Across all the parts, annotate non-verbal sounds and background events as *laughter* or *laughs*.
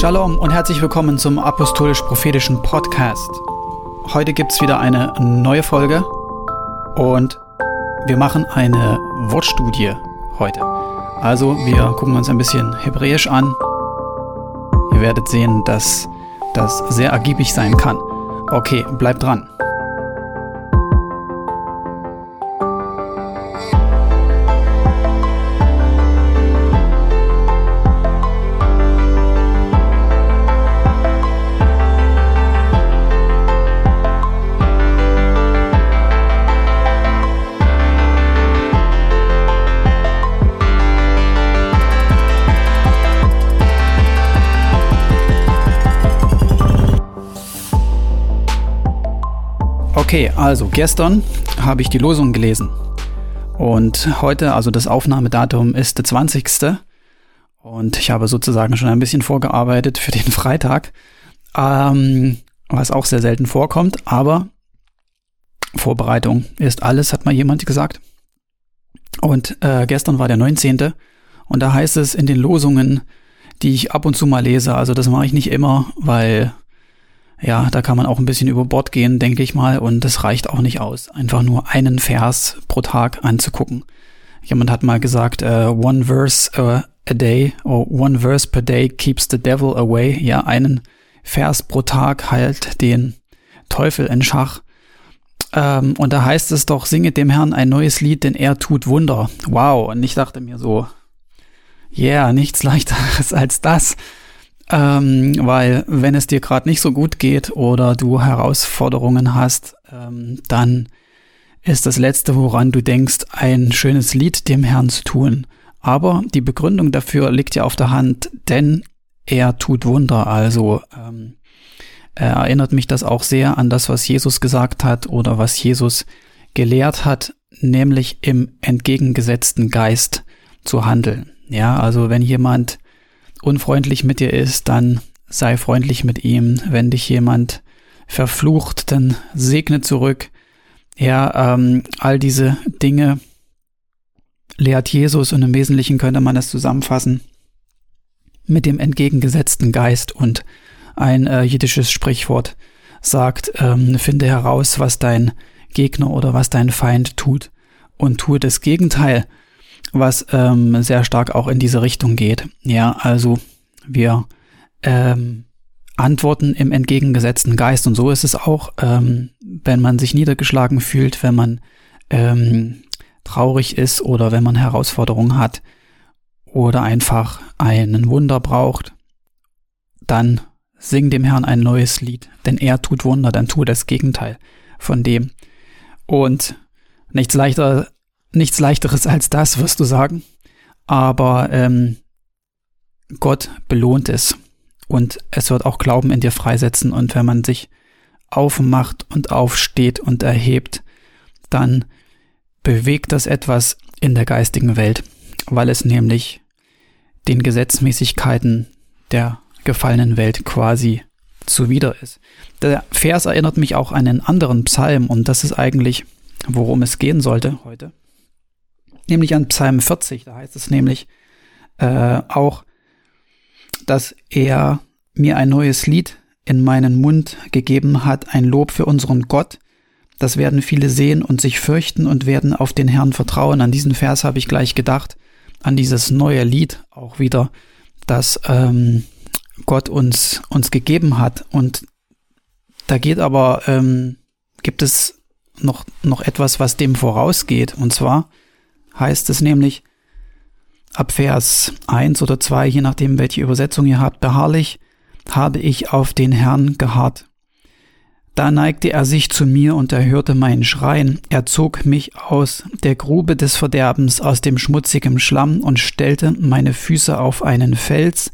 Shalom und herzlich willkommen zum Apostolisch-Prophetischen Podcast. Heute gibt es wieder eine neue Folge und wir machen eine Wortstudie heute. Also wir gucken uns ein bisschen Hebräisch an. Ihr werdet sehen, dass das sehr ergiebig sein kann. Okay, bleibt dran. Okay, also gestern habe ich die Losung gelesen. Und heute, also das Aufnahmedatum ist der 20. Und ich habe sozusagen schon ein bisschen vorgearbeitet für den *laughs* Freitag. Ähm, was auch sehr selten vorkommt, aber Vorbereitung ist alles, hat mal jemand gesagt. Und äh, gestern war der 19. Und da heißt es in den Losungen, die ich ab und zu mal lese, also das mache ich nicht immer, weil ja, da kann man auch ein bisschen über Bord gehen, denke ich mal, und das reicht auch nicht aus, einfach nur einen Vers pro Tag anzugucken. Jemand hat mal gesagt, uh, one verse uh, a day or one verse per day keeps the devil away. Ja, einen Vers pro Tag heilt den Teufel in Schach. Ähm, und da heißt es doch, singe dem Herrn ein neues Lied, denn er tut Wunder. Wow. Und ich dachte mir so, yeah, nichts leichteres als das. Ähm, weil wenn es dir gerade nicht so gut geht oder du Herausforderungen hast, ähm, dann ist das Letzte, woran du denkst, ein schönes Lied dem Herrn zu tun. Aber die Begründung dafür liegt ja auf der Hand, denn er tut Wunder. Also ähm, erinnert mich das auch sehr an das, was Jesus gesagt hat oder was Jesus gelehrt hat, nämlich im entgegengesetzten Geist zu handeln. Ja, also wenn jemand unfreundlich mit dir ist, dann sei freundlich mit ihm. Wenn dich jemand verflucht, dann segne zurück. Ja, ähm, all diese Dinge lehrt Jesus und im Wesentlichen könnte man es zusammenfassen mit dem entgegengesetzten Geist und ein äh, jiddisches Sprichwort sagt, ähm, finde heraus, was dein Gegner oder was dein Feind tut und tue das Gegenteil was ähm, sehr stark auch in diese Richtung geht. Ja, also wir ähm, antworten im entgegengesetzten Geist und so ist es auch, ähm, wenn man sich niedergeschlagen fühlt, wenn man ähm, traurig ist oder wenn man Herausforderungen hat oder einfach einen Wunder braucht, dann sing dem Herrn ein neues Lied, denn er tut Wunder, dann tut das Gegenteil von dem. Und nichts leichter nichts leichteres als das, wirst du sagen. Aber ähm, Gott belohnt es. Und es wird auch Glauben in dir freisetzen. Und wenn man sich aufmacht und aufsteht und erhebt, dann bewegt das etwas in der geistigen Welt, weil es nämlich den Gesetzmäßigkeiten der gefallenen Welt quasi zuwider ist. Der Vers erinnert mich auch an einen anderen Psalm und das ist eigentlich, worum es gehen sollte heute nämlich an Psalm 40. Da heißt es nämlich äh, auch, dass er mir ein neues Lied in meinen Mund gegeben hat, ein Lob für unseren Gott. Das werden viele sehen und sich fürchten und werden auf den Herrn vertrauen. An diesen Vers habe ich gleich gedacht, an dieses neue Lied auch wieder, das ähm, Gott uns, uns gegeben hat. Und da geht aber, ähm, gibt es noch, noch etwas, was dem vorausgeht. Und zwar heißt es nämlich ab Vers 1 oder 2, je nachdem, welche Übersetzung ihr habt, beharrlich habe ich auf den Herrn geharrt. Da neigte er sich zu mir und erhörte meinen Schreien. Er zog mich aus der Grube des Verderbens, aus dem schmutzigen Schlamm und stellte meine Füße auf einen Fels.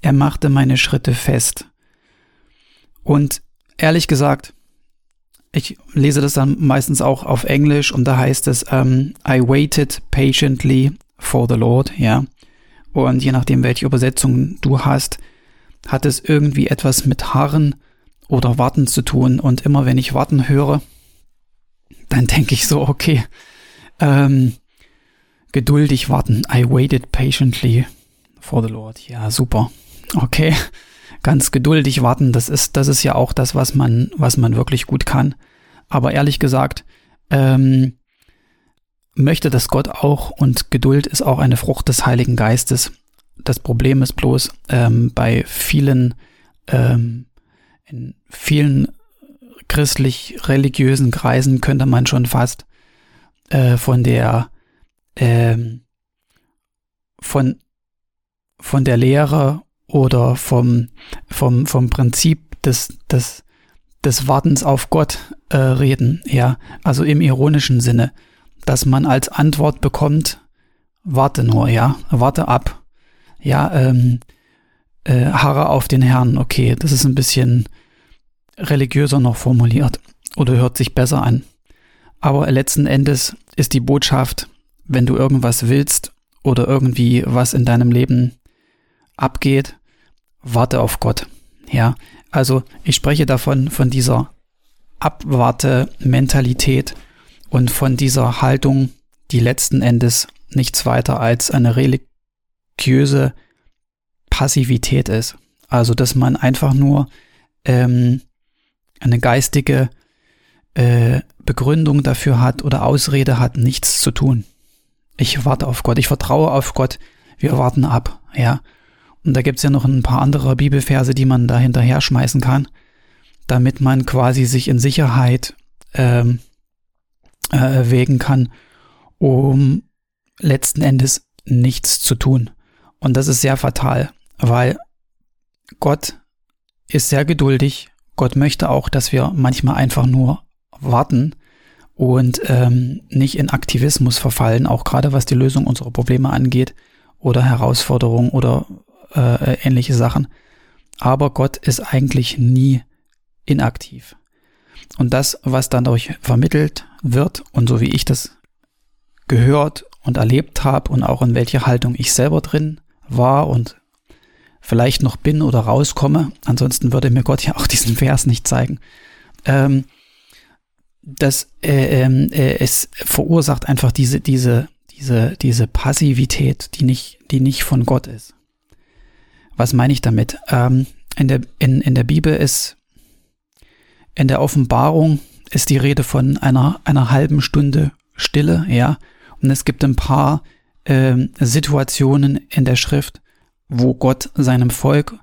Er machte meine Schritte fest. Und ehrlich gesagt, ich lese das dann meistens auch auf Englisch und da heißt es, ähm, I waited patiently for the Lord, ja. Und je nachdem, welche Übersetzung du hast, hat es irgendwie etwas mit Harren oder Warten zu tun. Und immer wenn ich Warten höre, dann denke ich so, okay, ähm, geduldig warten. I waited patiently for the Lord. Ja, super. Okay. Ganz geduldig warten, das ist, das ist ja auch das, was man, was man wirklich gut kann. Aber ehrlich gesagt, ähm, möchte das Gott auch und Geduld ist auch eine Frucht des Heiligen Geistes. Das Problem ist bloß, ähm, bei vielen, ähm, in vielen christlich-religiösen Kreisen könnte man schon fast äh, von der ähm, von von der Lehre oder vom vom vom Prinzip des des des Wartens auf Gott äh, reden, ja, also im ironischen Sinne, dass man als Antwort bekommt, warte nur, ja, warte ab, ja, ähm, äh, harre auf den Herrn, okay, das ist ein bisschen religiöser noch formuliert oder hört sich besser an. Aber letzten Endes ist die Botschaft, wenn du irgendwas willst oder irgendwie was in deinem Leben abgeht, warte auf Gott. Ja, also ich spreche davon, von dieser Abwarte-Mentalität und von dieser Haltung, die letzten Endes nichts weiter als eine religiöse Passivität ist. Also, dass man einfach nur ähm, eine geistige äh, Begründung dafür hat oder Ausrede hat, nichts zu tun. Ich warte auf Gott, ich vertraue auf Gott, wir warten ab, ja. Und da gibt's ja noch ein paar andere Bibelverse, die man da hinterher schmeißen kann, damit man quasi sich in Sicherheit ähm, äh, wägen kann, um letzten Endes nichts zu tun. Und das ist sehr fatal, weil Gott ist sehr geduldig Gott möchte auch, dass wir manchmal einfach nur warten und ähm, nicht in Aktivismus verfallen, auch gerade was die Lösung unserer Probleme angeht oder Herausforderungen oder äh, ähnliche Sachen. Aber Gott ist eigentlich nie inaktiv. Und das, was dann dadurch vermittelt wird und so wie ich das gehört und erlebt habe und auch in welcher Haltung ich selber drin war und vielleicht noch bin oder rauskomme. Ansonsten würde mir Gott *laughs* ja auch diesen Vers nicht zeigen. Ähm, das äh, ähm, äh, es verursacht einfach diese diese diese diese Passivität, die nicht die nicht von Gott ist. Was meine ich damit? Ähm, in der in in der Bibel ist in der Offenbarung ist die Rede von einer einer halben Stunde Stille, ja. Und es gibt ein paar äh, Situationen in der Schrift, wo Gott seinem Volk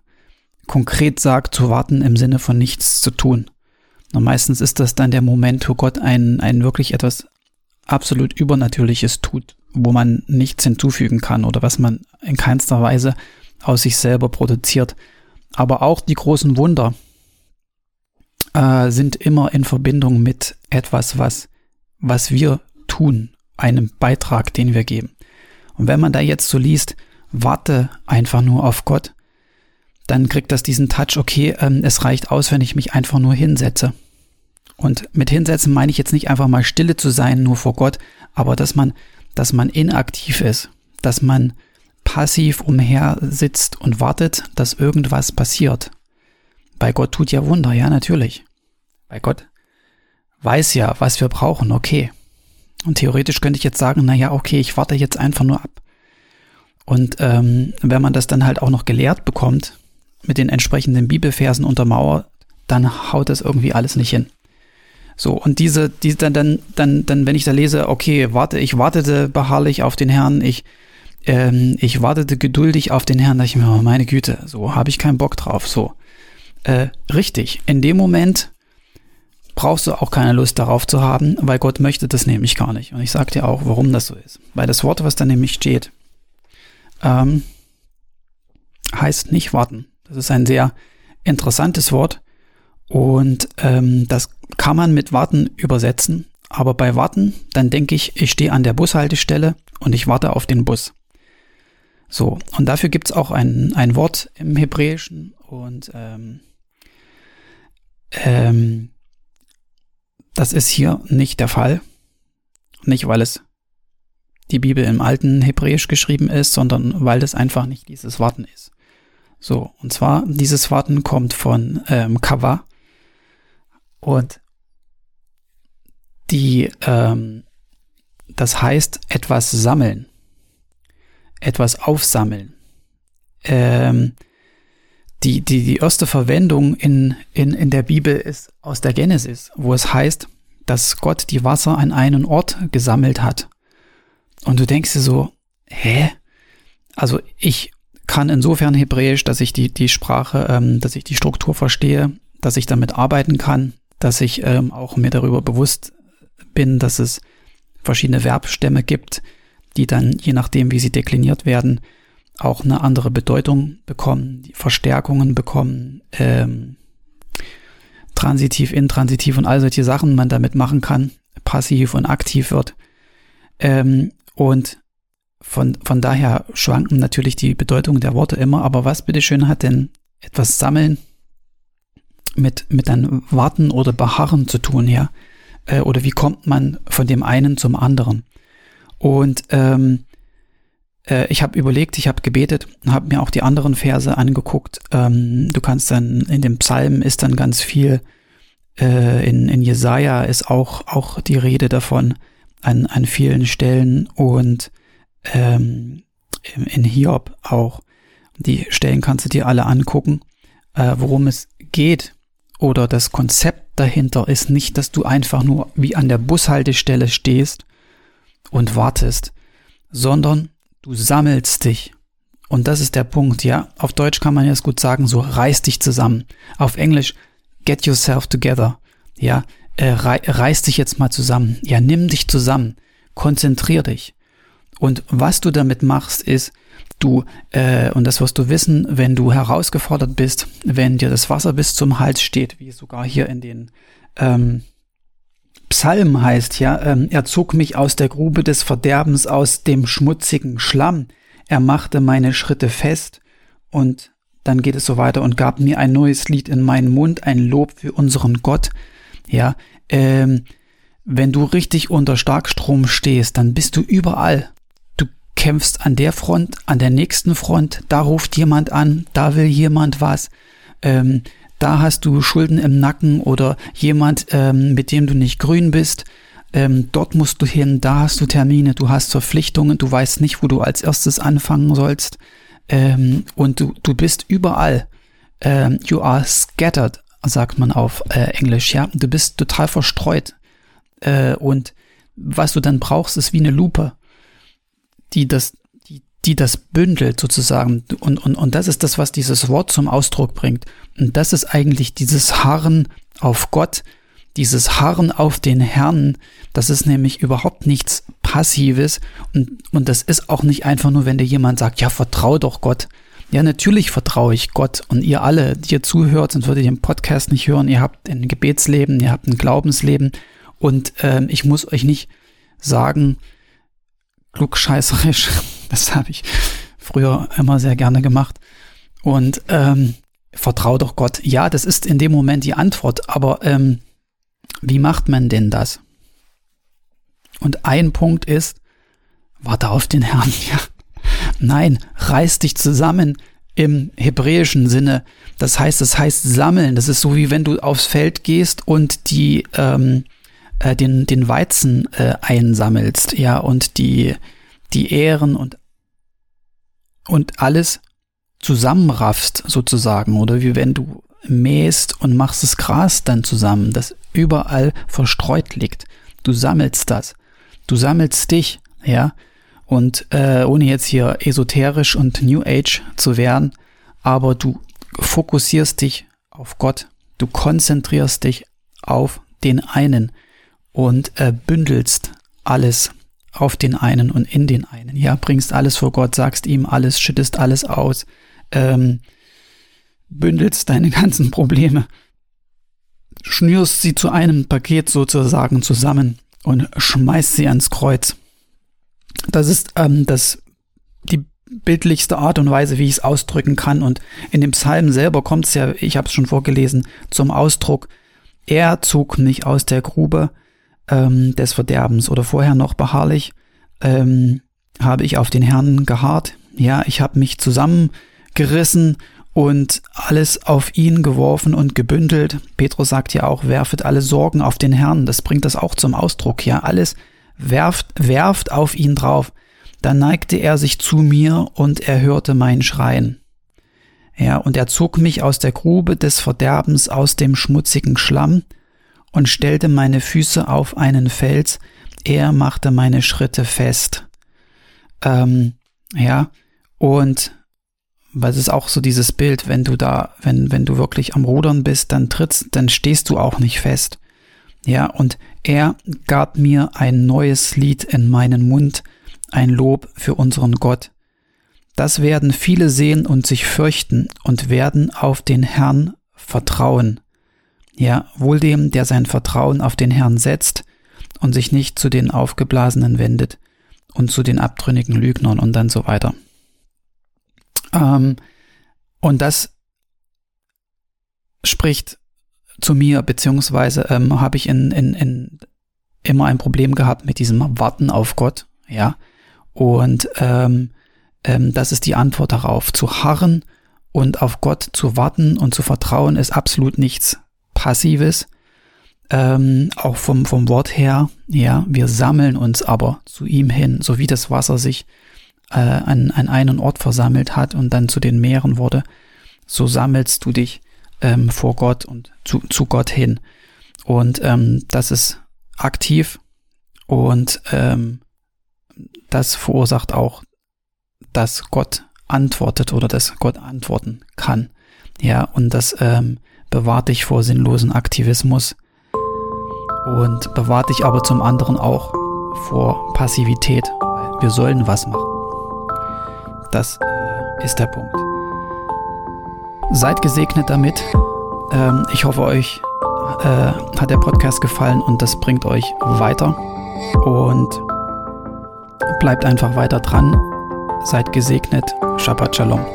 konkret sagt, zu warten im Sinne von nichts zu tun. Und meistens ist das dann der Moment, wo Gott ein, ein wirklich etwas absolut Übernatürliches tut, wo man nichts hinzufügen kann oder was man in keinster Weise aus sich selber produziert. Aber auch die großen Wunder äh, sind immer in Verbindung mit etwas, was, was wir tun, einem Beitrag, den wir geben. Und wenn man da jetzt so liest, warte einfach nur auf Gott, dann kriegt das diesen Touch, okay, ähm, es reicht aus, wenn ich mich einfach nur hinsetze. Und mit hinsetzen meine ich jetzt nicht einfach mal stille zu sein, nur vor Gott, aber dass man, dass man inaktiv ist, dass man passiv umher sitzt und wartet, dass irgendwas passiert. Bei Gott tut ja Wunder, ja, natürlich. Bei Gott weiß ja, was wir brauchen, okay. Und theoretisch könnte ich jetzt sagen, na ja, okay, ich warte jetzt einfach nur ab. Und ähm, wenn man das dann halt auch noch gelehrt bekommt, mit den entsprechenden Bibelversen untermauert, dann haut das irgendwie alles nicht hin. So, und diese, die dann, dann, dann, dann, wenn ich da lese, okay, warte, ich wartete beharrlich auf den Herrn, ich, ähm, ich wartete geduldig auf den Herrn, da ich mir, oh, meine Güte, so habe ich keinen Bock drauf. So. Äh, richtig, in dem Moment brauchst du auch keine Lust darauf zu haben, weil Gott möchte das nämlich gar nicht. Und ich sage dir auch, warum das so ist. Weil das Wort, was da nämlich steht, ähm, heißt nicht warten. Das ist ein sehr interessantes Wort und ähm, das kann man mit warten übersetzen. Aber bei warten, dann denke ich, ich stehe an der Bushaltestelle und ich warte auf den Bus. So, und dafür gibt's auch ein, ein Wort im Hebräischen und ähm, ähm, das ist hier nicht der Fall. Nicht, weil es die Bibel im alten Hebräisch geschrieben ist, sondern weil das einfach nicht dieses Warten ist. So, und zwar dieses Warten kommt von ähm, Kava und die, ähm, das heißt etwas sammeln, etwas aufsammeln. Ähm, die, die, die erste Verwendung in, in, in der Bibel ist aus der Genesis, wo es heißt, dass Gott die Wasser an einen Ort gesammelt hat. Und du denkst dir so, hä? Also ich kann insofern Hebräisch, dass ich die, die Sprache, ähm, dass ich die Struktur verstehe, dass ich damit arbeiten kann, dass ich ähm, auch mir darüber bewusst bin, dass es verschiedene Verbstämme gibt, die dann, je nachdem, wie sie dekliniert werden, auch eine andere Bedeutung bekommen, Verstärkungen bekommen, ähm, transitiv, intransitiv und all solche Sachen man damit machen kann, passiv und aktiv wird. Ähm, und von, von daher schwanken natürlich die Bedeutungen der Worte immer, aber was bitteschön hat denn etwas sammeln mit, mit dann Warten oder Beharren zu tun, ja? Äh, oder wie kommt man von dem einen zum anderen? Und ähm, äh, ich habe überlegt, ich habe gebetet, habe mir auch die anderen Verse angeguckt. Ähm, du kannst dann in dem Psalm ist dann ganz viel, äh, in, in Jesaja ist auch, auch die Rede davon an, an vielen Stellen und ähm, in Hiob auch. Die Stellen kannst du dir alle angucken. Äh, worum es geht oder das Konzept dahinter ist nicht, dass du einfach nur wie an der Bushaltestelle stehst und wartest, sondern du sammelst dich. Und das ist der Punkt, ja. Auf Deutsch kann man jetzt gut sagen, so reiß dich zusammen. Auf Englisch, get yourself together. Ja, äh, reiß dich jetzt mal zusammen. Ja, nimm dich zusammen. Konzentrier dich. Und was du damit machst, ist, du, äh, und das wirst du wissen, wenn du herausgefordert bist, wenn dir das Wasser bis zum Hals steht, wie sogar hier in den ähm, Psalm heißt, ja, ähm, er zog mich aus der Grube des Verderbens, aus dem schmutzigen Schlamm, er machte meine Schritte fest und dann geht es so weiter und gab mir ein neues Lied in meinen Mund, ein Lob für unseren Gott. Ja, ähm, wenn du richtig unter Starkstrom stehst, dann bist du überall. Kämpfst an der Front, an der nächsten Front, da ruft jemand an, da will jemand was, ähm, da hast du Schulden im Nacken oder jemand, ähm, mit dem du nicht grün bist, ähm, dort musst du hin, da hast du Termine, du hast Verpflichtungen, du weißt nicht, wo du als erstes anfangen sollst ähm, und du, du bist überall. Ähm, you are scattered, sagt man auf äh, Englisch, ja. Du bist total verstreut äh, und was du dann brauchst, ist wie eine Lupe die das, die, das bündelt sozusagen. Und, und, und das ist das, was dieses Wort zum Ausdruck bringt. Und das ist eigentlich dieses Harren auf Gott, dieses Harren auf den Herrn, das ist nämlich überhaupt nichts Passives und, und das ist auch nicht einfach nur, wenn dir jemand sagt, ja, vertrau doch Gott. Ja, natürlich vertraue ich Gott und ihr alle, die ihr zuhört, sonst würdet ihr den Podcast nicht hören. Ihr habt ein Gebetsleben, ihr habt ein Glaubensleben und ähm, ich muss euch nicht sagen, klugscheißerisch. Das habe ich früher immer sehr gerne gemacht. Und ähm, vertrau doch Gott. Ja, das ist in dem Moment die Antwort, aber ähm, wie macht man denn das? Und ein Punkt ist, warte auf den Herrn. *laughs* Ja. Nein, reiß dich zusammen im hebräischen Sinne. Das heißt, das heißt sammeln. Das ist so wie wenn du aufs Feld gehst und die ähm, äh, den, den Weizen äh, einsammelst, ja, und die, die Ähren und, und alles zusammenraffst, sozusagen, oder wie wenn du mähst und machst das Gras dann zusammen, das überall verstreut liegt. Du sammelst das. Du sammelst dich, ja. Und äh, ohne jetzt hier esoterisch und New Age zu werden, aber du fokussierst dich auf Gott. Du konzentrierst dich auf den einen und äh, bündelst alles auf den einen und in den einen. Ja, bringst alles vor Gott, sagst ihm alles, schüttest alles aus, ähm, bündelst deine *laughs* ganzen Probleme, schnürst sie zu einem Paket sozusagen zusammen und schmeißt sie ans Kreuz. Das ist ähm, das die bildlichste Art und Weise, wie ich es ausdrücken kann. Und in dem Psalm selber kommt es ja, ich habe es schon vorgelesen, zum Ausdruck. Er zog mich aus der Grube, ähm, des Verderbens oder vorher noch beharrlich ähm, habe ich auf den Herrn geharrt. Ja, ich habe mich zusammengerissen und alles auf ihn geworfen und gebündelt. Petrus sagt ja auch, werfet alle Sorgen auf den Herrn. Das bringt das auch zum Ausdruck. Ja, alles werft, werft auf ihn drauf. Dann neigte er sich zu mir und er hörte mein Schreien. Ja, und er zog mich aus der Grube des Verderbens, aus dem schmutzigen Schlamm und stellte meine Füße auf einen Fels. Er machte meine Schritte fest. Ähm, ja, und weil es ist auch so dieses Bild, wenn du da, wenn, wenn du wirklich am Rudern bist, dann trittst, dann stehst du auch nicht fest. Ja, und er gab mir ein neues Lied in meinen Mund, ein Lob für unseren Gott. Das werden viele sehen und sich fürchten und werden auf den Herrn vertrauen. Ja, wohl dem, der sein Vertrauen auf den Herrn setzt und sich nicht zu den Aufgeblasenen wendet und zu den abtrünnigen Lügnern und dann so weiter. Ähm, und das spricht zu mir, beziehungsweise ähm, habe ich in, in, in immer ein Problem gehabt mit diesem Warten auf Gott, ja. Und ähm, ähm, das ist die Antwort darauf. Zu harren und auf Gott zu warten und zu vertrauen ist absolut nichts Passives. Ähm, auch vom, vom Wort her, ja, wir sammeln uns aber zu ihm hin, so wie das Wasser sich äh, an, an einen Ort versammelt hat und dann zu den Meeren wurde, so sammelst du dich ähm, vor Gott und zu, zu Gott hin. Und ähm, das ist aktiv und ähm, das verursacht auch dass Gott antwortet oder dass Gott antworten kann. Ja, und das ähm, bewahrt dich vor sinnlosen Aktivismus und bewahrt dich aber zum anderen auch vor Passivität, wir sollen was machen. Das äh, ist der Punkt. Seid gesegnet damit. Ähm, ich hoffe, euch äh, hat der Podcast gefallen und das bringt euch weiter. Und bleibt einfach weiter dran Seid gesegnet. Shabbat Shalom.